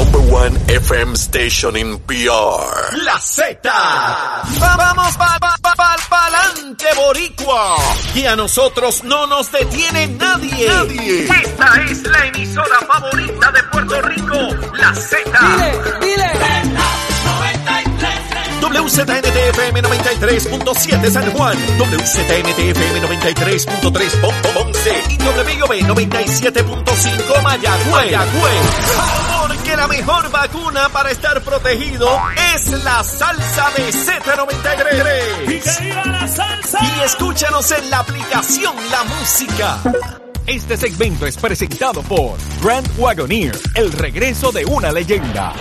number one FM station in PR. La Z. Vamos pa, pa, pa, pa, pa'lante, boricua. Y a nosotros no nos detiene nadie. Nadie. Esta es la emisora favorita de Puerto Rico. La Z. Dile, dile. WZNTFM 93.7 San Juan, WZNTFM 93.3 Ponce y WIOB 97.5 Mayagüez. La mejor vacuna para estar protegido es la salsa de Z93. la salsa! Y escúchanos en la aplicación La Música. Este segmento es presentado por Grand Wagoneer, el regreso de una leyenda.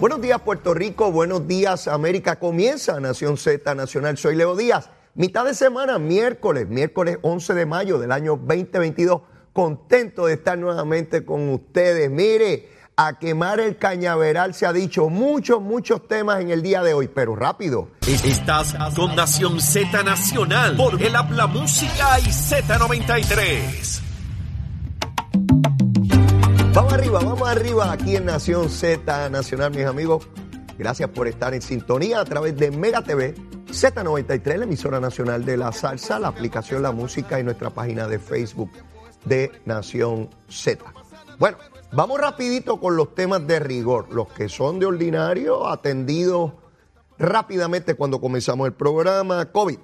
Buenos días Puerto Rico, buenos días América. Comienza Nación Z Nacional. Soy Leo Díaz. Mitad de semana, miércoles, miércoles 11 de mayo del año 2022. Contento de estar nuevamente con ustedes. Mire, a quemar el cañaveral se ha dicho muchos, muchos temas en el día de hoy, pero rápido. Estás con Nación Z Nacional por el Habla Música y Z93. Vamos arriba, vamos arriba aquí en Nación Z Nacional, mis amigos. Gracias por estar en sintonía a través de Mega TV, Z93, la emisora nacional de la salsa, la aplicación La Música y nuestra página de Facebook de Nación Z. Bueno, vamos rapidito con los temas de rigor, los que son de ordinario, atendidos rápidamente cuando comenzamos el programa. COVID.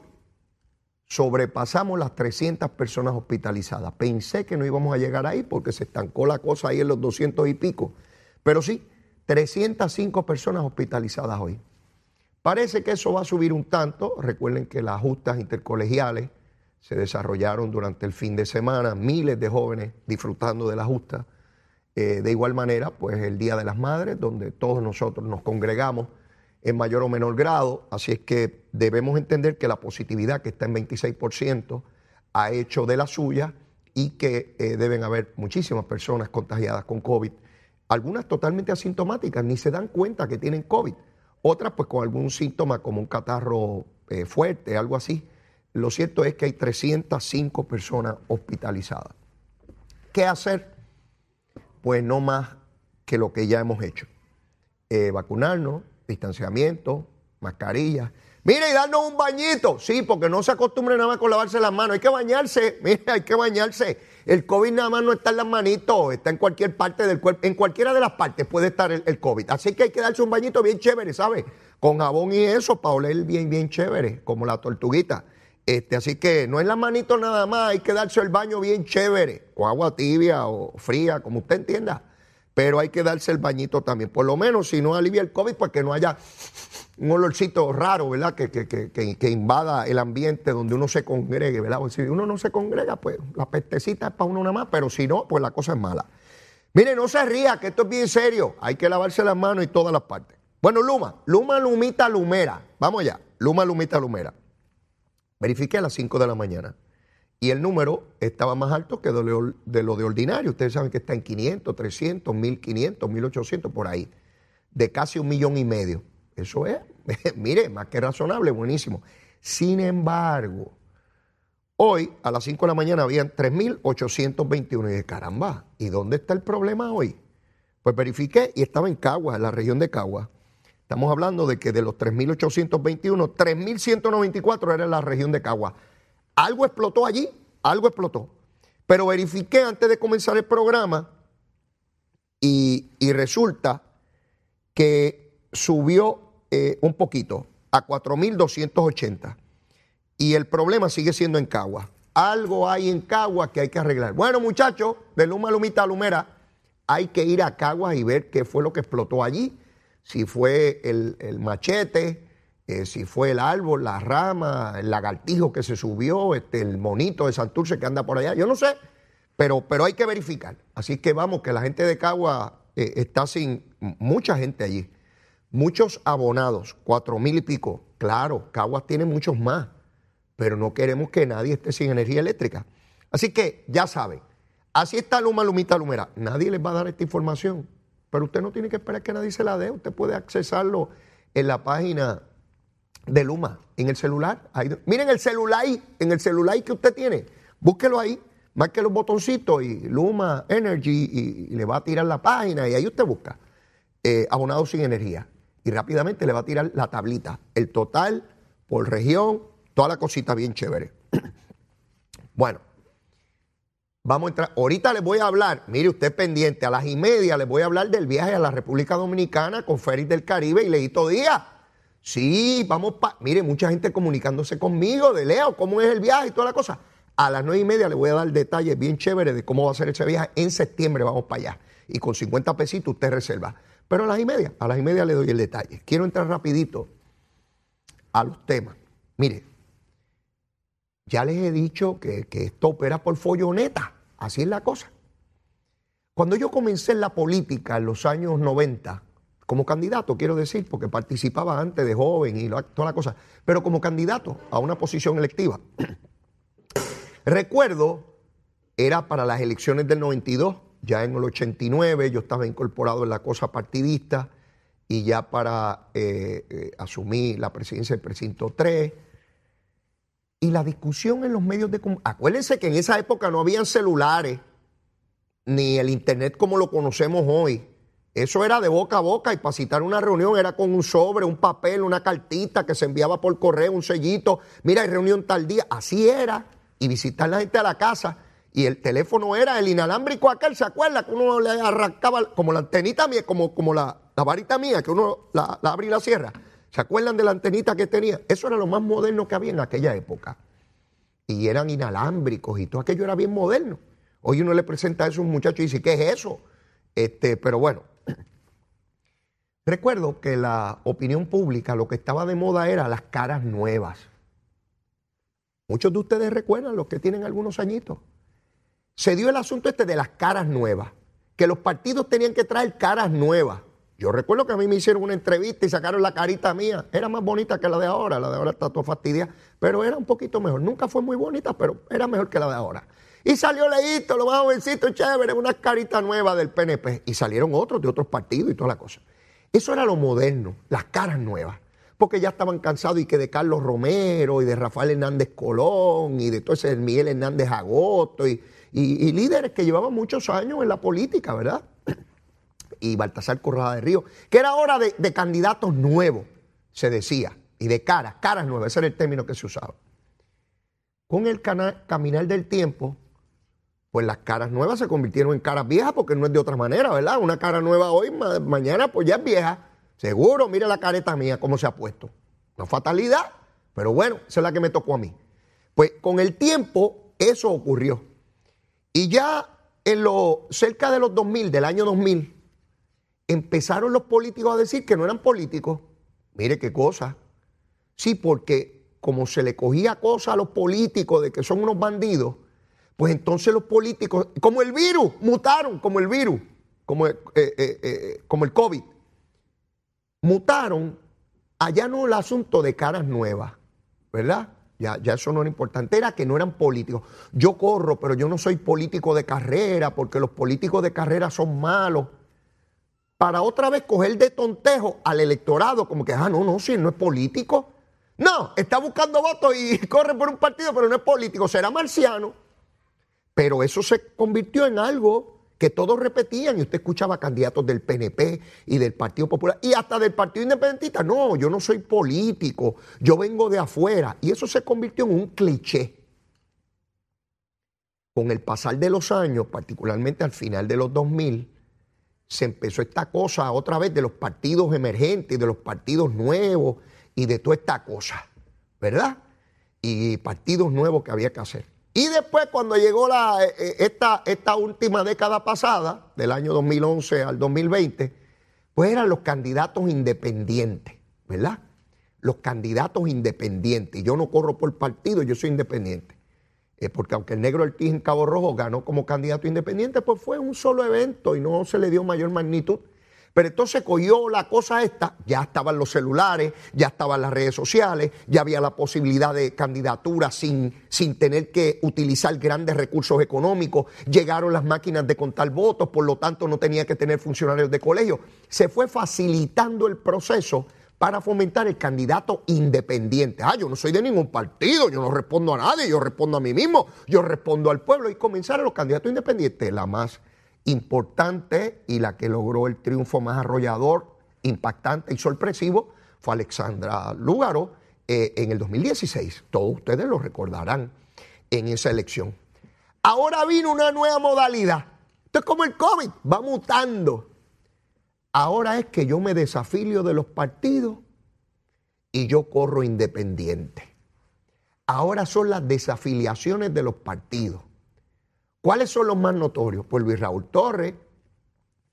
Sobrepasamos las 300 personas hospitalizadas. Pensé que no íbamos a llegar ahí porque se estancó la cosa ahí en los 200 y pico. Pero sí, 305 personas hospitalizadas hoy. Parece que eso va a subir un tanto. Recuerden que las justas intercolegiales se desarrollaron durante el fin de semana, miles de jóvenes disfrutando de la justa. Eh, de igual manera, pues el Día de las Madres, donde todos nosotros nos congregamos en mayor o menor grado, así es que debemos entender que la positividad que está en 26% ha hecho de la suya y que eh, deben haber muchísimas personas contagiadas con COVID, algunas totalmente asintomáticas, ni se dan cuenta que tienen COVID, otras pues con algún síntoma como un catarro eh, fuerte, algo así. Lo cierto es que hay 305 personas hospitalizadas. ¿Qué hacer? Pues no más que lo que ya hemos hecho. Eh, vacunarnos, distanciamiento, mascarilla. Mire, y darnos un bañito. Sí, porque no se acostumbre nada más con lavarse las manos. Hay que bañarse. Mire, hay que bañarse. El COVID nada más no está en las manitos, está en cualquier parte del cuerpo. En cualquiera de las partes puede estar el, el COVID. Así que hay que darse un bañito bien chévere, ¿sabe? Con jabón y eso para oler bien, bien chévere, como la tortuguita. Este, así que no es las manitos nada más, hay que darse el baño bien chévere, con agua tibia o fría, como usted entienda pero hay que darse el bañito también. Por lo menos, si no alivia el COVID, pues que no haya un olorcito raro, ¿verdad? Que, que, que, que, invada el ambiente donde uno se congregue, ¿verdad? Porque si uno no se congrega, pues la pestecita es para uno nada más, pero si no, pues la cosa es mala. Mire, no se ría, que esto es bien serio. Hay que lavarse las manos y todas las partes. Bueno, Luma, Luma, Lumita, Lumera. Vamos allá. Luma, Lumita, Lumera. Verifiqué a las 5 de la mañana y el número estaba más alto que de lo, de lo de ordinario. Ustedes saben que está en 500, 300, 1500, 1800, por ahí, de casi un millón y medio. Eso es, mire, más que razonable, buenísimo. Sin embargo, hoy a las 5 de la mañana habían 3.821 y de caramba, ¿y dónde está el problema hoy? Pues verifiqué y estaba en Cagua, en la región de Cagua. Estamos hablando de que de los 3.821, 3.194 era la región de Cagua. Algo explotó allí, algo explotó. Pero verifiqué antes de comenzar el programa y, y resulta que subió eh, un poquito a 4.280. Y el problema sigue siendo en Cagua. Algo hay en Cagua que hay que arreglar. Bueno, muchachos, de Luma Lumita Lumera, hay que ir a Cagua y ver qué fue lo que explotó allí. Si fue el, el machete, eh, si fue el árbol, la rama, el lagartijo que se subió, este, el monito de Santurce que anda por allá, yo no sé, pero, pero hay que verificar. Así que vamos, que la gente de Cagua eh, está sin mucha gente allí, muchos abonados, cuatro mil y pico. Claro, Caguas tiene muchos más, pero no queremos que nadie esté sin energía eléctrica. Así que ya saben, así está Luma, Lumita, Lumera. Nadie les va a dar esta información, pero usted no tiene que esperar que nadie se la dé, usted puede accesarlo en la página de Luma en el celular. Miren el celular, en el celular que usted tiene, búsquelo ahí marque los botoncitos y Luma Energy y, le va a tirar la página y ahí usted busca eh, abonado sin energía y rápidamente le va a tirar la tablita, el total por región, toda la cosita bien chévere. bueno, vamos a entrar. Ahorita les voy a hablar, mire usted pendiente, a las y media les voy a hablar del viaje a la República Dominicana con Félix del Caribe y Leito Díaz. Sí, vamos para. Mire, mucha gente comunicándose conmigo de Leo, cómo es el viaje y toda la cosa. A las nueve y media le voy a dar detalles bien chéveres de cómo va a ser ese viaje. En septiembre vamos para allá. Y con 50 pesitos usted reserva. Pero a las y media, a las y media le doy el detalle. Quiero entrar rapidito a los temas. Mire, ya les he dicho que, esto opera por folloneta. Así es la cosa. Cuando yo comencé en la política en los años 90, como candidato, quiero decir, porque participaba antes de joven y toda la cosa, pero como candidato a una posición electiva. Recuerdo, era para las elecciones del 92, ya en el 89 yo estaba incorporado en la cosa partidista y ya para eh, eh, asumir la presidencia del precinto 3. Y la discusión en los medios de comunicación. Acuérdense que en esa época no habían celulares, ni el Internet como lo conocemos hoy. Eso era de boca a boca y para citar una reunión era con un sobre, un papel, una cartita que se enviaba por correo, un sellito. Mira, hay reunión tal día. Así era. Y visitar la gente a la casa y el teléfono era el inalámbrico aquel, ¿se acuerda? Que uno le arrancaba como la antenita mía, como, como la, varita mía, que uno la, la abre y la cierra. ¿Se acuerdan de la antenita que tenía? Eso era lo más moderno que había en aquella época. Y eran inalámbricos y todo aquello era bien moderno. Hoy uno le presenta eso a un muchacho y dice, ¿qué es eso? Este, pero bueno, recuerdo que la opinión pública lo que estaba de moda era las caras nuevas. Muchos de ustedes recuerdan, los que tienen algunos añitos se dio el asunto este de las caras nuevas, que los partidos tenían que traer caras nuevas. Yo recuerdo que a mí me hicieron una entrevista y sacaron la carita mía. Era más bonita que la de ahora, la de ahora está toda fastidia, pero era un poquito mejor. Nunca fue muy bonita, pero era mejor que la de ahora. Y salió Leito, lo más jovencito, chévere, una carita nueva del PNP. Y salieron otros de otros partidos y toda la cosa. Eso era lo moderno, las caras nuevas. Porque ya estaban cansados y que de Carlos Romero y de Rafael Hernández Colón y de todo ese Miguel Hernández Agosto y y, líderes que llevaban muchos años en la política, ¿verdad? Y Baltasar Corrada de Río, que era hora de, candidatos nuevos, se decía, y de caras, caras nuevas, ese era el término que se usaba. Con el caminar del tiempo, pues las caras nuevas se convirtieron en caras viejas porque no es de otra manera, ¿verdad? Una cara nueva hoy, mañana pues ya es vieja. Seguro, mire la careta mía, cómo se ha puesto. Una fatalidad, pero bueno, esa es la que me tocó a mí. Pues con el tiempo eso ocurrió. Y ya en lo, cerca de los 2000, del año 2000, empezaron los políticos a decir que no eran políticos. Mire qué cosa. Sí, porque como se le cogía cosa a los políticos de que son unos bandidos, pues entonces los políticos, como el virus, mutaron como el virus, como, eh, eh, eh, como el COVID, mutaron allá no el asunto de caras nuevas, ¿verdad? Ya, eso no era importante, era que no eran políticos. Yo corro, pero yo no soy político de carrera, porque los políticos de carrera son malos. Para otra vez coger de tontejo al electorado, como que, ah, no, no, si no es político. No, está buscando votos y corre por un partido, pero no es político, será marciano. Pero eso se convirtió en algo que todos repetían y usted escuchaba candidatos del PNP y del Partido Popular y hasta del Partido Independentista. No, yo no soy político, yo vengo de afuera. Y eso se convirtió en un cliché. Con el pasar de los años, particularmente al final de los 2000, se empezó esta cosa otra vez de los partidos emergentes, de los partidos nuevos y de toda esta cosa, ¿verdad? Y partidos nuevos que había que hacer. Y después, cuando llegó la, eh, eh, esta, esta última década pasada, del año 2011 al 2020, pues eran los candidatos independientes, ¿verdad? Los candidatos independientes. Yo no corro por partido, yo soy independiente. Eh, porque aunque el negro Ortiz en Cabo Rojo ganó como candidato independiente, pues fue un solo evento y no se le dio mayor magnitud. Pero entonces cogió la cosa esta, ya estaban los celulares, ya estaban las redes sociales, ya había la posibilidad de candidatura sin, sin tener que utilizar grandes recursos económicos, llegaron las máquinas de contar votos, por lo tanto no tenía que tener funcionarios de colegio. Se fue facilitando el proceso para fomentar el candidato independiente. Ah, yo no soy de ningún partido, yo no respondo a nadie, yo respondo a mí mismo, yo respondo al pueblo y comenzar a los candidatos independientes. La más importante y la que logró el triunfo más arrollador, impactante y sorpresivo fue Alexandra Lúgaro eh, en el 2016. Todos ustedes lo recordarán en esa elección. Ahora vino una nueva modalidad. Esto es como el COVID, va mutando. Ahora es que yo me desafilio de los partidos y yo corro independiente. Ahora son las desafiliaciones de los partidos. ¿Cuáles son los más notorios? Pues Luis Raúl Torres,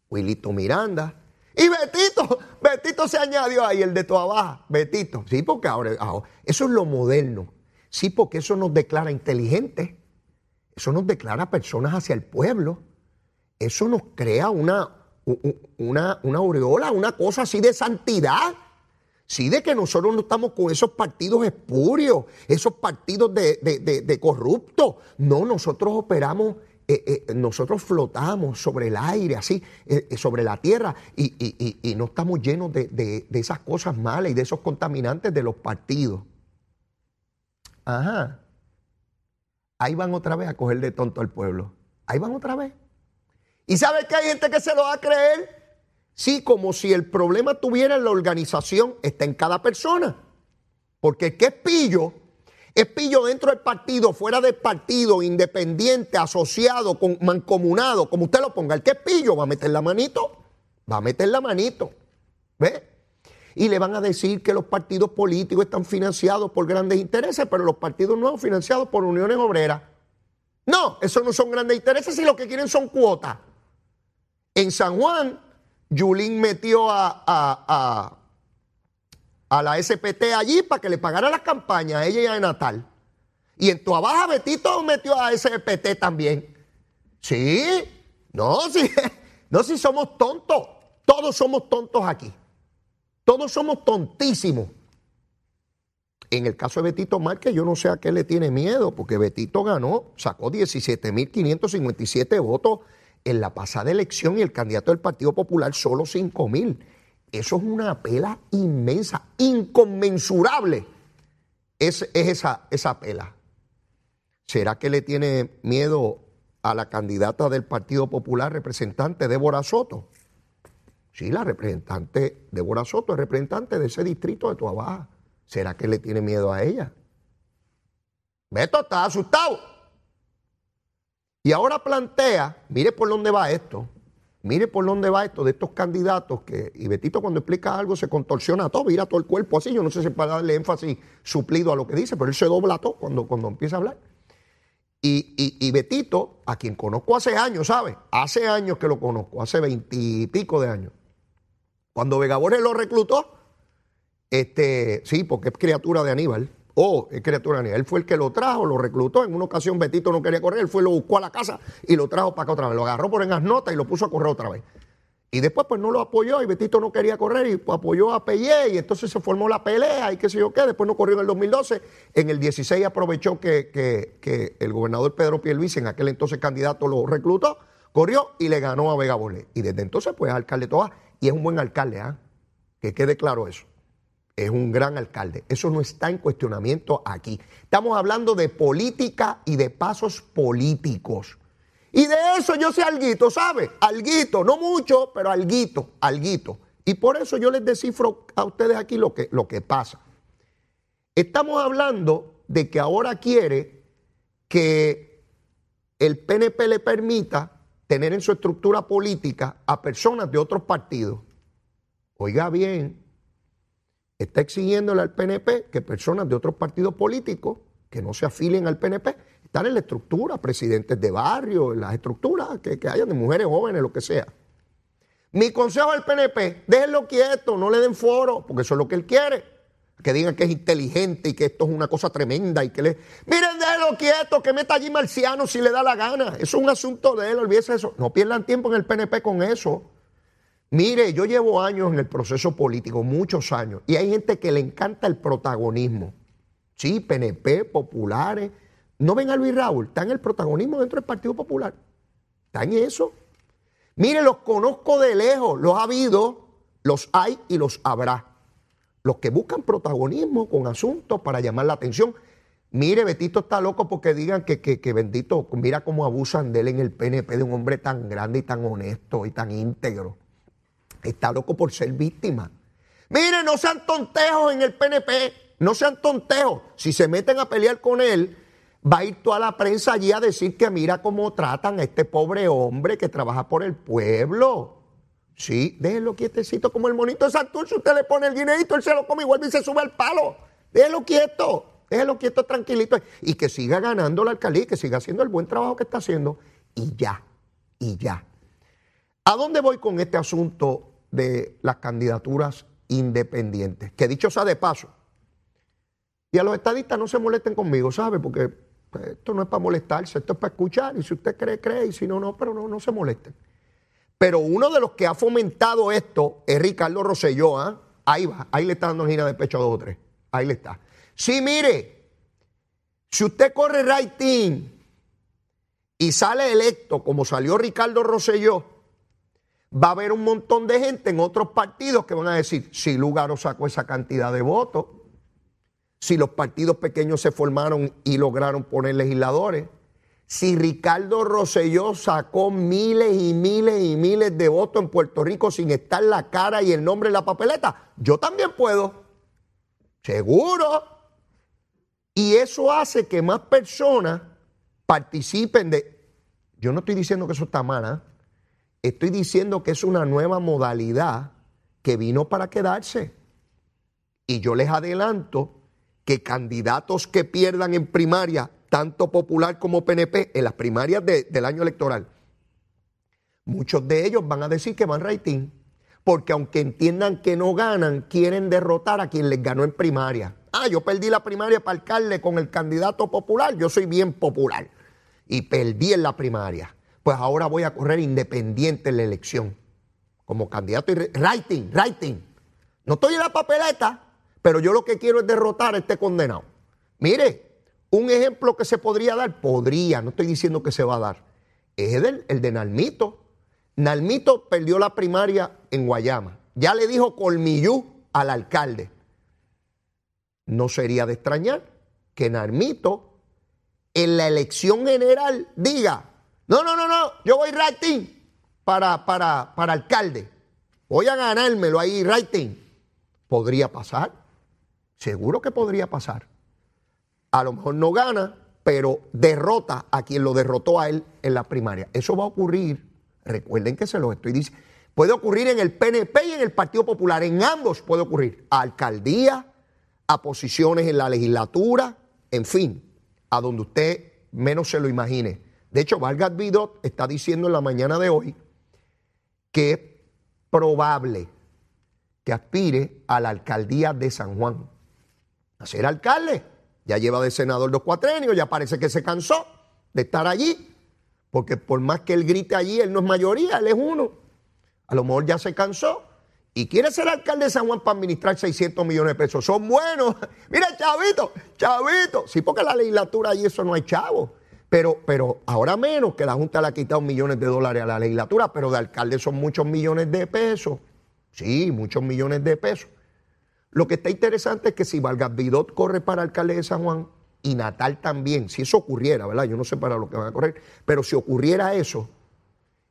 Wilito Miranda y Betito. Betito se añadió ahí, el de toda baja. Betito. Sí, porque ahora, ahora eso es lo moderno. Sí, porque eso nos declara inteligentes. Eso nos declara personas hacia el pueblo. Eso nos crea una, una, una aureola, una cosa así de santidad. Sí, de que nosotros no estamos con esos partidos espurios, esos partidos de, corruptos. No, nosotros operamos, eh, eh, nosotros flotamos sobre el aire, así, eh, sobre la tierra, y, y, no estamos llenos de, esas cosas malas y de esos contaminantes de los partidos. Ajá. Ahí van otra vez a coger de tonto al pueblo. Ahí van otra vez. ¿Y sabes que hay gente que se lo va a creer? Sí, como si el problema tuviera en la organización, está en cada persona. Porque ¿qué es pillo? Es pillo dentro del partido, fuera del partido, independiente, asociado, mancomunado, como usted lo ponga. El que es pillo va a meter la manito, va a meter la manito. ¿Ve? Y le van a decir que los partidos políticos están financiados por grandes intereses, pero los partidos nuevos financiados por uniones obreras. No, esos no son grandes intereses y lo que quieren son cuotas. En San Juan, Yulín metió a, a, a, la SPT allí para que le pagara las campañas a ella y a Natal. Y en Tuabaja Betito metió a SPT también. Sí, no, sí, no, si somos tontos. Todos somos tontos aquí. Todos somos tontísimos. En el caso de Betito Márquez, yo no sé a qué le tiene miedo, porque Betito ganó, sacó 17.557 votos en la pasada elección y el candidato del Partido Popular solo 5 mil. Eso es una pela inmensa, inconmensurable. Es, esa, esa pela. ¿Será que le tiene miedo a la candidata del Partido Popular, representante Débora Soto? Sí, la representante Débora Soto es representante de ese distrito de Tuabaja. ¿Será que le tiene miedo a ella? Beto está asustado. Y ahora plantea, mire por dónde va esto, mire por dónde va esto de estos candidatos que, y Betito cuando explica algo se contorsiona todo, mira todo el cuerpo así, yo no sé si para darle énfasis suplido a lo que dice, pero él se dobla todo cuando, cuando empieza a hablar. Y, y, Betito, a quien conozco hace años, ¿sabe? Hace años que lo conozco, hace veintipico de años. Cuando Vega lo reclutó, este, sí, porque es criatura de Aníbal, Oh, es criatura Él fue el que lo trajo, lo reclutó. En una ocasión Betito no quería correr, él fue, lo buscó a la casa y lo trajo para acá otra vez. Lo agarró por en las notas y lo puso a correr otra vez. Y después pues no lo apoyó y Betito no quería correr y apoyó a Pelle y entonces se formó la pelea y qué sé yo qué. Después no corrió en el 2012. En el 16 aprovechó que, el gobernador Pedro Pierluisi, en aquel entonces candidato, lo reclutó, corrió y le ganó a Vega Bolé. Y desde entonces pues es alcalde toda y es un buen alcalde, ¿ah? Que quede claro eso es un gran alcalde. Eso no está en cuestionamiento aquí. Estamos hablando de política y de pasos políticos. Y de eso yo sé alguito, ¿sabe? Alguito, no mucho, pero alguito, alguito. Y por eso yo les descifro a ustedes aquí lo que, lo que pasa. Estamos hablando de que ahora quiere que el PNP le permita tener en su estructura política a personas de otros partidos. Oiga bien, está exigiéndole al PNP que personas de otros partidos políticos que no se afilien al PNP están en la estructura, presidentes de barrio, en las estructuras que, que hayan de mujeres jóvenes, lo que sea. Mi consejo al PNP, déjenlo quieto, no le den foro, porque eso es lo que él quiere. Que digan que es inteligente y que esto es una cosa tremenda y que le... Miren, déjenlo quieto, que meta allí marciano si le da la gana. Eso es un asunto de él, olvídese eso. No pierdan tiempo en el PNP con eso. Mire, yo llevo años en el proceso político, muchos años, y hay gente que le encanta el protagonismo. Sí, PNP, populares. No ven a Luis Raúl, está en el protagonismo dentro del Partido Popular. Está en eso. Mire, los conozco de lejos, los ha habido, los hay y los habrá. los que buscan protagonismo con asuntos para llamar la atención. Mire, Betito está loco porque digan que, que, Bendito, mira cómo abusan de él en el PNP, de un hombre tan grande y tan honesto y tan íntegro. Está loco por ser víctima. Mire, no sean tontejos en el PNP, no sean tontejos. Si se meten a pelear con él, va a ir toda la prensa allí a decir que mira cómo tratan a este pobre hombre que trabaja por el pueblo. Sí, déjenlo quietecito como el monito de Santurce. Usted le pone el guineito, él se lo come igual y se sube al palo. Déjenlo quieto, déjenlo quieto, tranquilito. Y que siga ganando la alcaldía, que siga haciendo el buen trabajo que está haciendo. Y ya, y ya. ¿A dónde voy con este asunto de las candidaturas independientes? Que dicho sea de paso, y a los estadistas no se molesten conmigo, ¿sabe? Porque pues, esto no es para molestarse, esto es para escuchar. Y si usted cree, cree, y si no, no, pero no, no se molesten. Pero uno de los que ha fomentado esto es Ricardo Rosselló. ¿ah? Ahí va, ahí le está dando gira de pecho a dos o tres. Ahí le está. Sí, mire, si usted corre rating y sale electo como salió Ricardo Rosselló, va a haber un montón de gente en otros partidos que van a decir, si Lugaro sacó esa cantidad de votos, si los partidos pequeños se formaron y lograron poner legisladores, si Ricardo Rosselló sacó miles y miles y miles de votos en Puerto Rico sin estar la cara y el nombre en la papeleta, yo también puedo. Seguro. Y eso hace que más personas participen de... Yo no estoy diciendo que eso está mal, ¿eh? Estoy diciendo que es una nueva modalidad que vino para quedarse. Y yo les adelanto que candidatos que pierdan en primaria tanto Popular como PNP, en las primarias del año electoral, muchos de ellos van a decir que van rating, porque aunque entiendan que no ganan, quieren derrotar a quien les ganó en primaria. Ah, yo perdí la primaria para alcalde con el candidato popular, yo soy bien popular y perdí en la primaria. Pues ahora voy a correr independiente en la elección como candidato y rating, rating. No estoy en la papeleta, pero yo lo que quiero es derrotar a este condenado. Mire, un ejemplo que se podría dar, podría, no estoy diciendo que se va a dar, es el, el de Nalmito. Nalmito perdió la primaria en Guayama. Ya le dijo Colmillú al alcalde. No sería de extrañar que Nalmito en la elección general diga, no, no, no, no, yo voy rating para, para, para alcalde. Voy a ganármelo ahí, rating. ¿Podría pasar? Seguro que podría pasar a lo mejor no gana, pero derrota a quien lo derrotó a él en la primaria. Eso va a ocurrir, recuerden que se lo estoy diciendo, puede ocurrir en el PNP y en el Partido Popular, en ambos puede ocurrir, a alcaldía, a posiciones en la legislatura, en fin, a donde usted menos se lo imagine. De hecho, Vargas Vidot está diciendo en la mañana de hoy que es probable que aspire a la alcaldía de San Juan, a ser alcalde. Ya lleva de senador dos cuatrenios, ya parece que se cansó de estar allí, porque por más que él grite allí, él no es mayoría, él es uno. A lo mejor ya se cansó y quiere ser alcalde de San Juan para administrar 600 millones de pesos. Son buenos. Mira, chavito, chavito. Sí, porque la legislatura allí eso no hay chavo. Pero, pero ahora menos que la Junta le ha quitado millones de dólares a la legislatura, pero de alcalde son muchos millones de pesos. Sí, muchos millones de pesos. Lo que está interesante es que si Vargas Vidot corre para alcalde de San Juan y Natal también, si eso ocurriera, ¿verdad? Yo no sé para lo que van a correr, pero si ocurriera eso,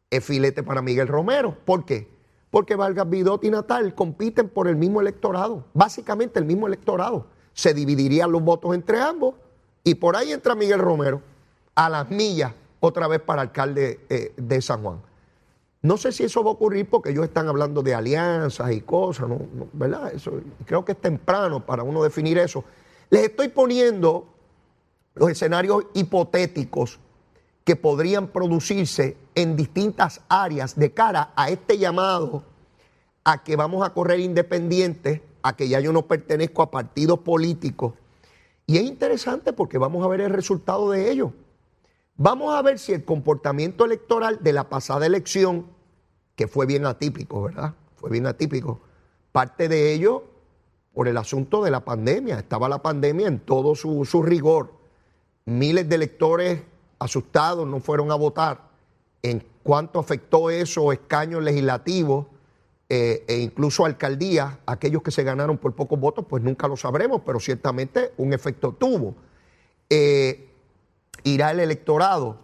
es filete para Miguel Romero. ¿Por qué? Porque Vargas Vidot y Natal compiten por el mismo electorado, básicamente el mismo electorado. Se dividirían los votos entre ambos y por ahí entra Miguel Romero a las millas otra vez para alcalde eh, de San Juan. No sé si eso va a ocurrir porque ellos están hablando de alianzas y cosas, ¿no? ¿verdad? Eso, creo que es temprano para uno definir eso. Les estoy poniendo los escenarios hipotéticos que podrían producirse en distintas áreas de cara a este llamado a que vamos a correr independientes, a que ya yo no pertenezco a partidos políticos. Y es interesante porque vamos a ver el resultado de ello. Vamos a ver si el comportamiento electoral de la pasada elección que fue bien atípico, ¿verdad? Fue bien atípico. Parte de ello por el asunto de la pandemia. Estaba la pandemia en todo su, rigor. Miles de electores asustados no fueron a votar. En cuanto afectó eso, escaños legislativos, eh, e incluso alcaldías, aquellos que se ganaron por pocos votos, pues nunca lo sabremos, pero ciertamente un efecto tuvo. Eh, irá el electorado.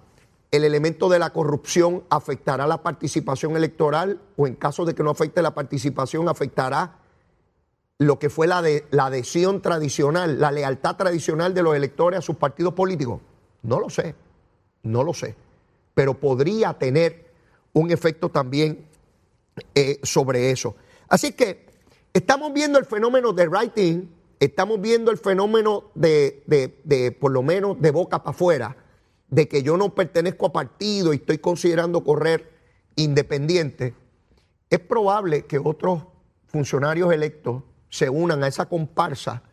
El elemento de la corrupción afectará la participación electoral o en caso de que no afecte la participación, afectará lo que fue la, adhesión tradicional, la lealtad tradicional de los electores a sus partidos políticos. No lo sé, no lo sé, pero podría tener un efecto también eh, sobre eso. Así que estamos viendo el fenómeno de writing, estamos viendo el fenómeno de, de, por lo menos, de boca para afuera, de que yo no pertenezco a partido y estoy considerando correr independiente. Es probable que otros funcionarios electos se unan a esa comparsa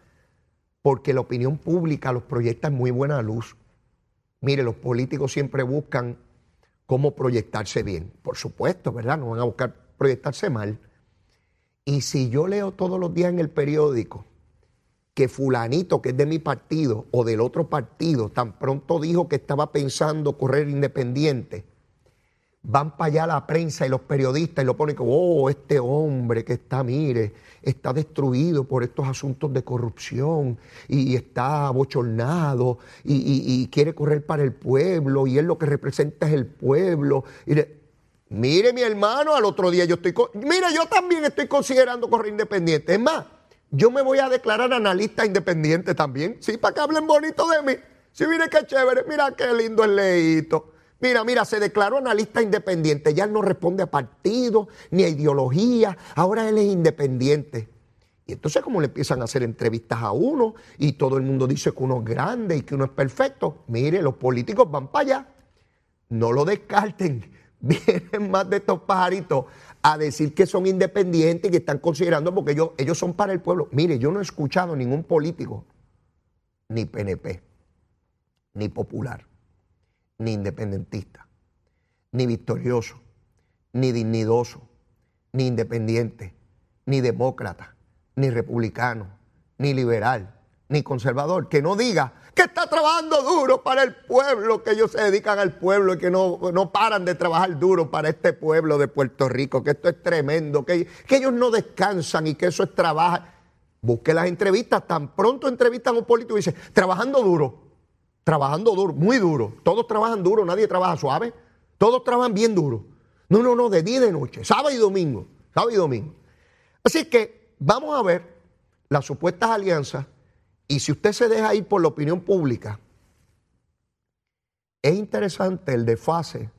porque la opinión pública los proyecta en muy buena luz. Mire, los políticos siempre buscan cómo proyectarse bien. Por supuesto, ¿verdad? No van a buscar proyectarse mal. Y si yo leo todos los días en el periódico que fulanito, que es de mi partido o del otro partido, tan pronto dijo que estaba pensando correr independiente, van para allá la prensa y los periodistas y lo ponen como, oh, este hombre que está, mire, está destruido por estos asuntos de corrupción y, está bochornado y, quiere correr para el pueblo y él lo que representa es el pueblo. Mire mi hermano, al otro día yo estoy, mire, yo también estoy considerando correr independiente. Es más, yo me voy a declarar analista independiente también, sí, para que hablen bonito de mí. Sí, mire qué chévere, mira qué lindo el leíto. Mira, mira, se declaró analista independiente. Ya él no responde a partidos ni a ideología. Ahora él es independiente. Y entonces, como le empiezan a hacer entrevistas a uno y todo el mundo dice que uno es grande y que uno es perfecto, mire, los políticos van para allá. No lo descarten. Vienen más de estos pajaritos a decir que son independientes y que están considerando porque ellos, ellos son para el pueblo. Mire, yo no he escuchado ningún político, ni PNP, ni popular, ni independentista, ni victorioso, ni dignidoso, ni independiente, ni demócrata, ni republicano, ni liberal, ni conservador, que no diga que está trabajando duro para el pueblo, que ellos se dedican al pueblo y que no, no paran de trabajar duro para este pueblo de Puerto Rico, que esto es tremendo, que, que ellos no descansan y que eso es trabajo. Busque las entrevistas, tan pronto entrevistan a un político y dice, trabajando duro trabajando duro, muy duro. Todos trabajan duro, nadie trabaja suave. Todos trabajan bien duro. No, no, no, de día y de noche, sábado y domingo, sábado y domingo. Así que vamos a ver las supuestas alianzas y si usted se deja ir por la opinión pública, es interesante el desfase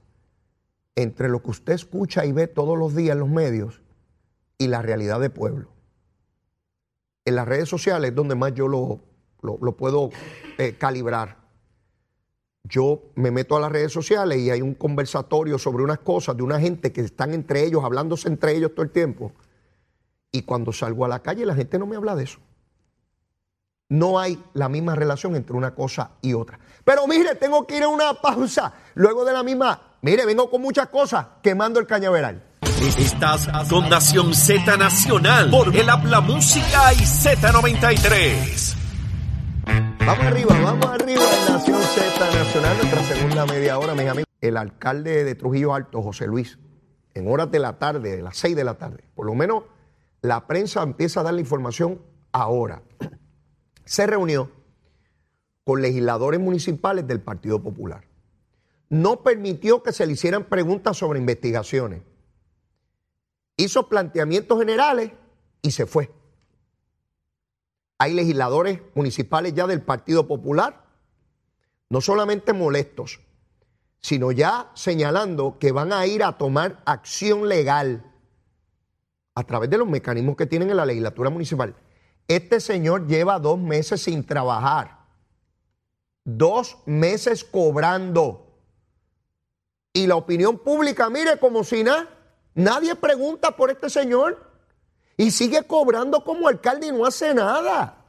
entre lo que usted escucha y ve todos los días en los medios y la realidad del pueblo. En las redes sociales es donde más yo lo, lo, puedo eh, calibrar yo me meto a las redes sociales y hay un conversatorio sobre unas cosas de una gente que están entre ellos, hablándose entre ellos todo el tiempo. Y cuando salgo a la calle la gente no me habla de eso. No hay la misma relación entre una cosa y otra. Pero mire, tengo que ir a una pausa. Luego de la misma, mire, vengo con muchas cosas quemando el cañaveral. Estás con Nación Z Nacional por el Habla Música y Z93. Vamos arriba, vamos arriba Nación Z Nacional, nuestra segunda media hora, mis amigos. El alcalde de Trujillo Alto, José Luis, en horas de la tarde, de las seis de la tarde, por lo menos la prensa empieza a dar la información ahora. Se reunió con legisladores municipales del Partido Popular. No permitió que se le hicieran preguntas sobre investigaciones. Hizo planteamientos generales y se fue. Hay legisladores municipales ya del Partido Popular, no solamente molestos, sino ya señalando que van a ir a tomar acción legal a través de los mecanismos que tienen en la legislatura municipal. Este señor lleva dos meses sin trabajar, dos meses cobrando. Y la opinión pública, mire, como si nada, nadie pregunta por este señor y sigue cobrando como alcalde y no hace nada.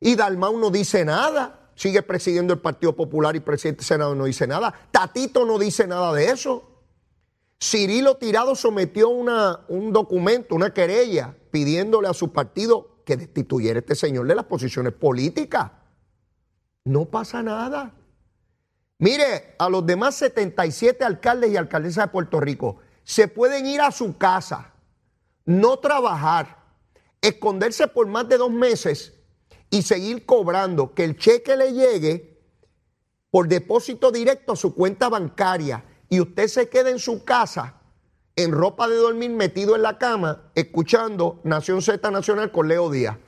Y Dalmau no dice nada, sigue presidiendo el Partido Popular y presidente del Senado no dice nada. Tatito no dice nada de eso. Cirilo Tirado sometió una, un documento, una querella, pidiéndole a su partido que destituyera a este señor de las posiciones políticas. No pasa nada. Mire, a los demás 77 alcaldes y alcaldesas de Puerto Rico se pueden ir a su casa no trabajar, esconderse por más de dos meses y seguir cobrando, que el cheque le llegue por depósito directo a su cuenta bancaria y usted se quede en su casa en ropa de dormir metido en la cama escuchando Nación Z Nacional con Leo Díaz.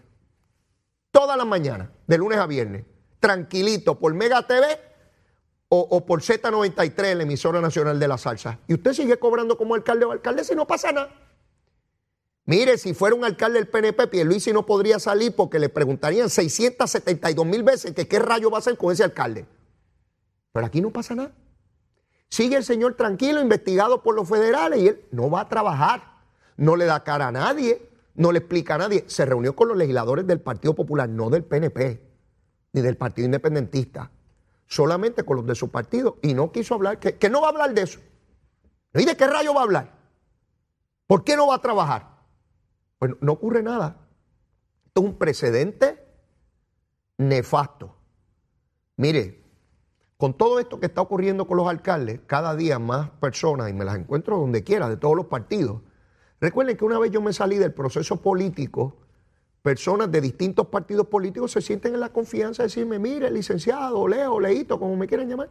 Toda la mañana, de lunes a viernes, tranquilito por Mega TV o, o por Z93, la emisora nacional de la salsa. Y usted sigue cobrando como alcalde o alcaldesa y no pasa nada. Mire, si fuera un alcalde del PNP, Pierluisi no podría salir porque le preguntarían 672 mil veces que qué rayo va a hacer con ese alcalde. Pero aquí no pasa nada. Sigue el señor tranquilo, investigado por los federales y él no va a trabajar, no le da cara a nadie, no le explica a nadie. Se reunió con los legisladores del Partido Popular, no del PNP, ni del Partido Independentista, solamente con los de su partido y no quiso hablar, que, que no va a hablar de eso. ¿Y de qué rayo va a hablar? ¿Por qué no va a trabajar? Pues no ocurre nada. Esto es un precedente nefasto. Mire, con todo esto que está ocurriendo con los alcaldes, cada día más personas, y me las encuentro donde quiera, de todos los partidos. Recuerden que una vez yo me salí del proceso político, personas de distintos partidos políticos se sienten en la confianza de decirme, mire, licenciado, Leo, Leito, como me quieran llamar.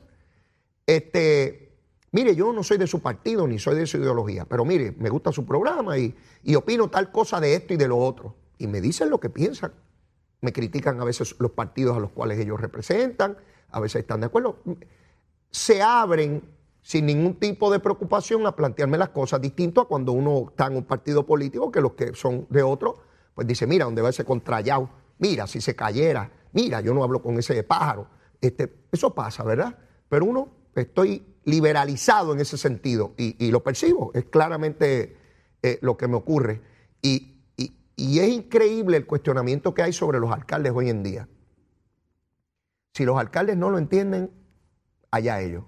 Este, mire, yo no soy de su partido ni soy de su ideología, pero mire, me gusta su programa y, y opino tal cosa de esto y de lo otro. Y me dicen lo que piensan. Me critican a veces los partidos a los cuales ellos representan, a veces están de acuerdo. Se abren sin ningún tipo de preocupación a plantearme las cosas, distinto a cuando uno está en un partido político que los que son de otro, pues dice, mira, ¿dónde va ese contrallado? Mira, si se cayera, mira, yo no hablo con ese pájaro. Este, eso pasa, ¿verdad? Pero uno, estoy liberalizado en ese sentido y, y lo percibo, es claramente eh, lo que me ocurre. Y, y, es increíble el cuestionamiento que hay sobre los alcaldes hoy en día. Si los alcaldes no lo entienden, allá ellos.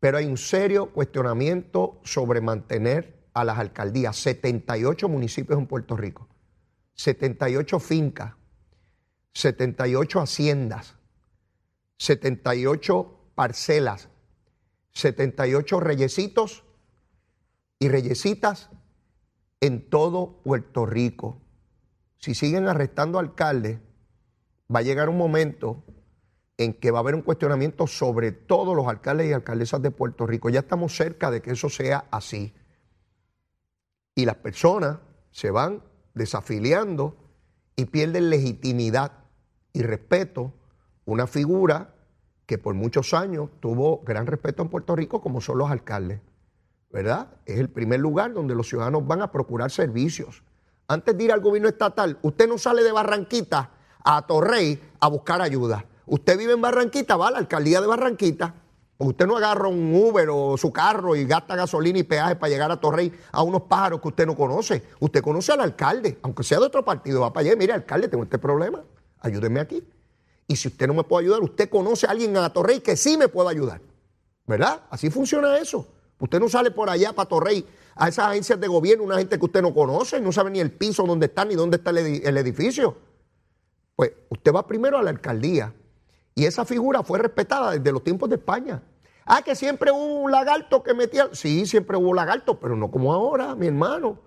Pero hay un serio cuestionamiento sobre mantener a las alcaldías, 78 municipios en Puerto Rico, 78 fincas, 78 haciendas, 78 parcelas, 78 reyesitos y reyesitas en todo Puerto Rico. Si siguen arrestando alcaldes, va a llegar un momento en que va a haber un cuestionamiento sobre todos los alcaldes y alcaldesas de Puerto Rico. Ya estamos cerca de que eso sea así. Y las personas se van desafiliando y pierden legitimidad y respeto. Una figura que por muchos años tuvo gran respeto en Puerto Rico, como son los alcaldes. ¿Verdad? Es el primer lugar donde los ciudadanos van a procurar servicios. Antes de ir al gobierno estatal, usted no sale de Barranquita a Torrey a buscar ayuda. Usted vive en Barranquita, va a la alcaldía de Barranquita. Usted no agarra un Uber o su carro y gasta gasolina y peaje para llegar a Torrey a unos pájaros que usted no conoce. Usted conoce al alcalde, aunque sea de otro partido, va para allá. Mire, alcalde, tengo este problema. Ayúdeme aquí. Y si usted no me puede ayudar, usted conoce a alguien a Torrey que sí me pueda ayudar. ¿Verdad? Así funciona eso. Usted no sale por allá para Torrey a esas agencias de gobierno, una gente que usted no conoce, no sabe ni el piso donde está ni dónde está el edificio. Pues usted va primero a la alcaldía y esa figura fue respetada desde los tiempos de España. Ah, que siempre hubo un lagarto que metía. Sí, siempre hubo lagarto, pero no como ahora, mi hermano.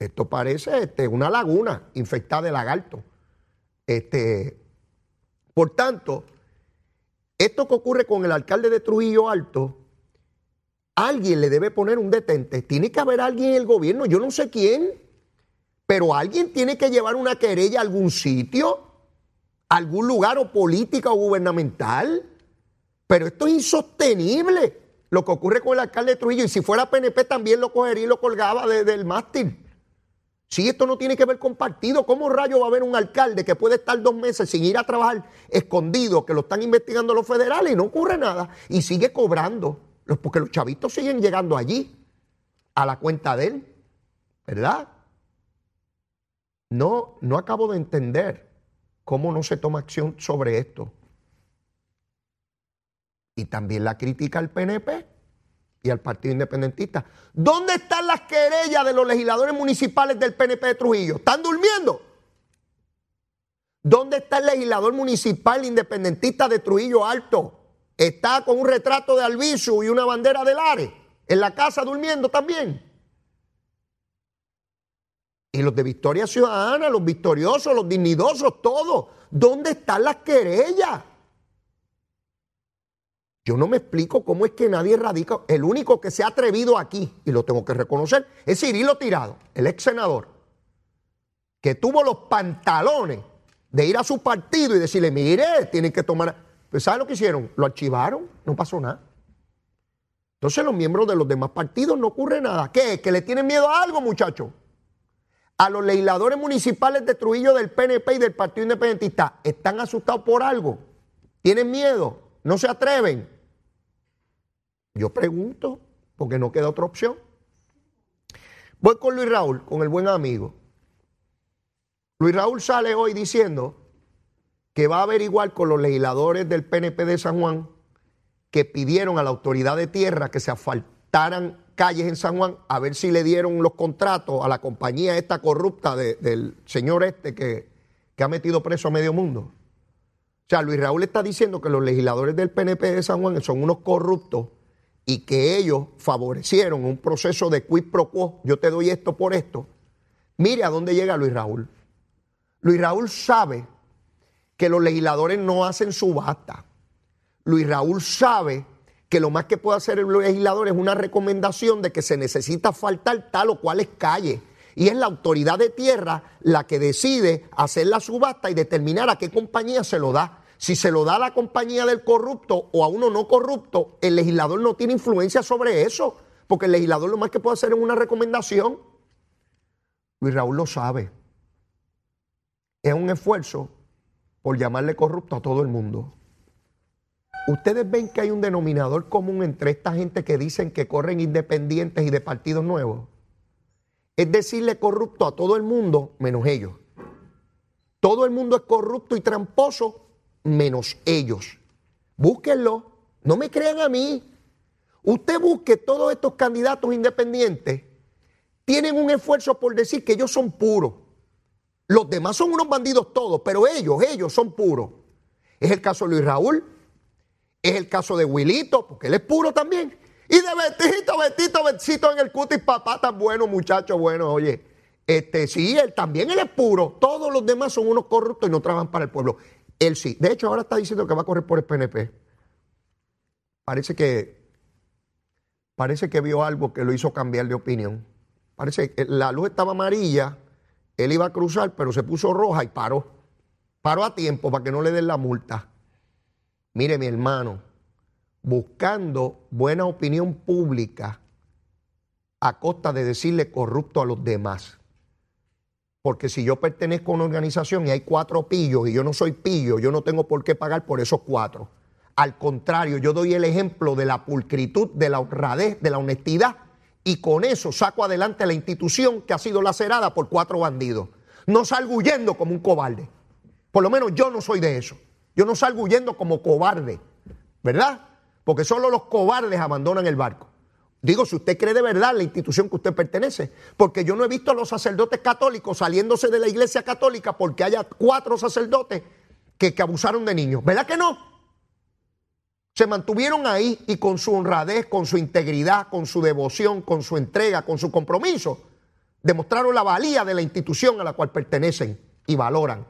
Esto parece este, una laguna infectada de lagarto. Este, por tanto, esto que ocurre con el alcalde de Trujillo Alto, alguien le debe poner un detente. Tiene que haber alguien en el gobierno, yo no sé quién, pero alguien tiene que llevar una querella a algún sitio algún lugar o política o gubernamental. Pero esto es insostenible lo que ocurre con el alcalde de Trujillo. Y si fuera PNP también lo cogería y lo colgaba desde el mástil. Si esto no tiene que ver con partido, ¿cómo rayo va a haber un alcalde que puede estar dos meses sin ir a trabajar escondido, que lo están investigando los federales y no ocurre nada? Y sigue cobrando, porque los chavitos siguen llegando allí, a la cuenta de él, ¿verdad? No, no acabo de entender ¿Cómo no se toma acción sobre esto? Y también la crítica al PNP y al Partido Independentista. ¿Dónde están las querellas de los legisladores municipales del PNP de Trujillo? ¿Están durmiendo? ¿Dónde está el legislador municipal independentista de Trujillo Alto? Está con un retrato de Albizu y una bandera de Lares en la casa durmiendo también. Y los de Victoria Ciudadana, los victoriosos, los dignidosos, todos. ¿Dónde están las querellas? Yo no me explico cómo es que nadie radica. El único que se ha atrevido aquí, y lo tengo que reconocer, es Cirilo Tirado, el ex senador, que tuvo los pantalones de ir a su partido y decirle, mire, tienen que tomar... Pues ¿saben lo que hicieron? Lo archivaron, no pasó nada. Entonces los miembros de los demás partidos no ocurre nada. ¿Qué? ¿Que le tienen miedo a algo, muchachos? A los legisladores municipales de Trujillo del PNP y del Partido Independentista, ¿están asustados por algo? ¿Tienen miedo? ¿No se atreven? Yo pregunto, porque no queda otra opción. Voy con Luis Raúl, con el buen amigo. Luis Raúl sale hoy diciendo que va a averiguar con los legisladores del PNP de San Juan que pidieron a la autoridad de tierra que se asfaltaran calles en San Juan a ver si le dieron los contratos a la compañía esta corrupta del señor este que, que ha metido preso a medio mundo. O sea, Luis Raúl está diciendo que los legisladores del PNP de San Juan son unos corruptos y que ellos favorecieron un proceso de quid pro quo, yo te doy esto por esto, mire a dónde llega Luis Raúl. Luis Raúl sabe que los legisladores no hacen subasta. Luis Raúl sabe que lo más que puede hacer el legislador es una recomendación de que se necesita faltar tal o cual es calle. Y es la autoridad de tierra la que decide hacer la subasta y determinar a qué compañía se lo da. Si se lo da a la compañía del corrupto o a uno no corrupto, el legislador no tiene influencia sobre eso, porque el legislador lo más que puede hacer es una recomendación. Luis Raúl lo sabe. Es un esfuerzo por llamarle corrupto a todo el mundo. Ustedes ven que hay un denominador común entre esta gente que dicen que corren independientes y de partidos nuevos. Es decirle corrupto a todo el mundo menos ellos. Todo el mundo es corrupto y tramposo menos ellos. Búsquenlo, no me crean a mí. Usted busque todos estos candidatos independientes, tienen un esfuerzo por decir que ellos son puros. Los demás son unos bandidos todos, pero ellos, ellos son puros. Es el caso de Luis Raúl, es el caso de Wilito, porque él es puro también. Y de Betito, Betito, Betito en el cutis, papá tan bueno, muchacho bueno, oye. Este, sí, él también él es puro. Todos los demás son unos corruptos y no trabajan para el pueblo. Él sí. De hecho, ahora está diciendo que va a correr por el PNP. Parece que, parece que vio algo que lo hizo cambiar de opinión. Parece que la luz estaba amarilla, él iba a cruzar, pero se puso roja y paró. Paró a tiempo para que no le den la multa. Mire, mi hermano, buscando buena opinión pública a costa de decirle corrupto a los demás. Porque si yo pertenezco a una organización y hay cuatro pillos y yo no soy pillo, yo no tengo por qué pagar por esos cuatro. Al contrario, yo doy el ejemplo de la pulcritud, de la honradez, de la honestidad y con eso saco adelante la institución que ha sido lacerada por cuatro bandidos. No salgo huyendo como un cobarde. Por lo menos yo no soy de eso. Yo no salgo huyendo como cobarde, ¿verdad? Porque solo los cobardes abandonan el barco. Digo, si usted cree de verdad la institución que usted pertenece, porque yo no he visto a los sacerdotes católicos saliéndose de la iglesia católica porque haya cuatro sacerdotes que, que abusaron de niños. ¿Verdad que no? Se mantuvieron ahí y con su honradez, con su integridad, con su devoción, con su entrega, con su compromiso, demostraron la valía de la institución a la cual pertenecen y valoran.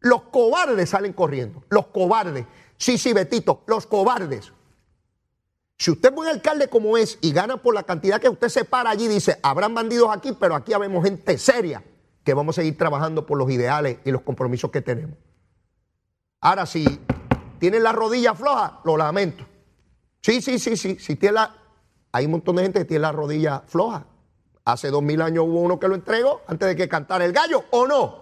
Los cobardes salen corriendo, los cobardes. Sí, sí, Betito, los cobardes. Si usted es buen alcalde como es y gana por la cantidad que usted se para allí, dice, habrán bandidos aquí, pero aquí habemos gente seria que vamos a seguir trabajando por los ideales y los compromisos que tenemos. Ahora, si tiene la rodilla floja, lo lamento. Sí, sí, sí, sí. Si tiene la, hay un montón de gente que tiene la rodilla floja. Hace dos mil años hubo uno que lo entregó antes de que cantara el gallo, ¿o no?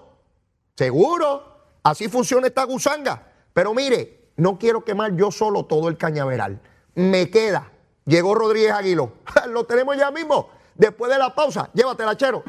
Seguro. Así funciona esta gusanga. Pero mire, no quiero quemar yo solo todo el cañaveral me queda. Llegó Rodríguez Aguilo. Lo tenemos ya mismo. Después de la pausa, llévatela, chero.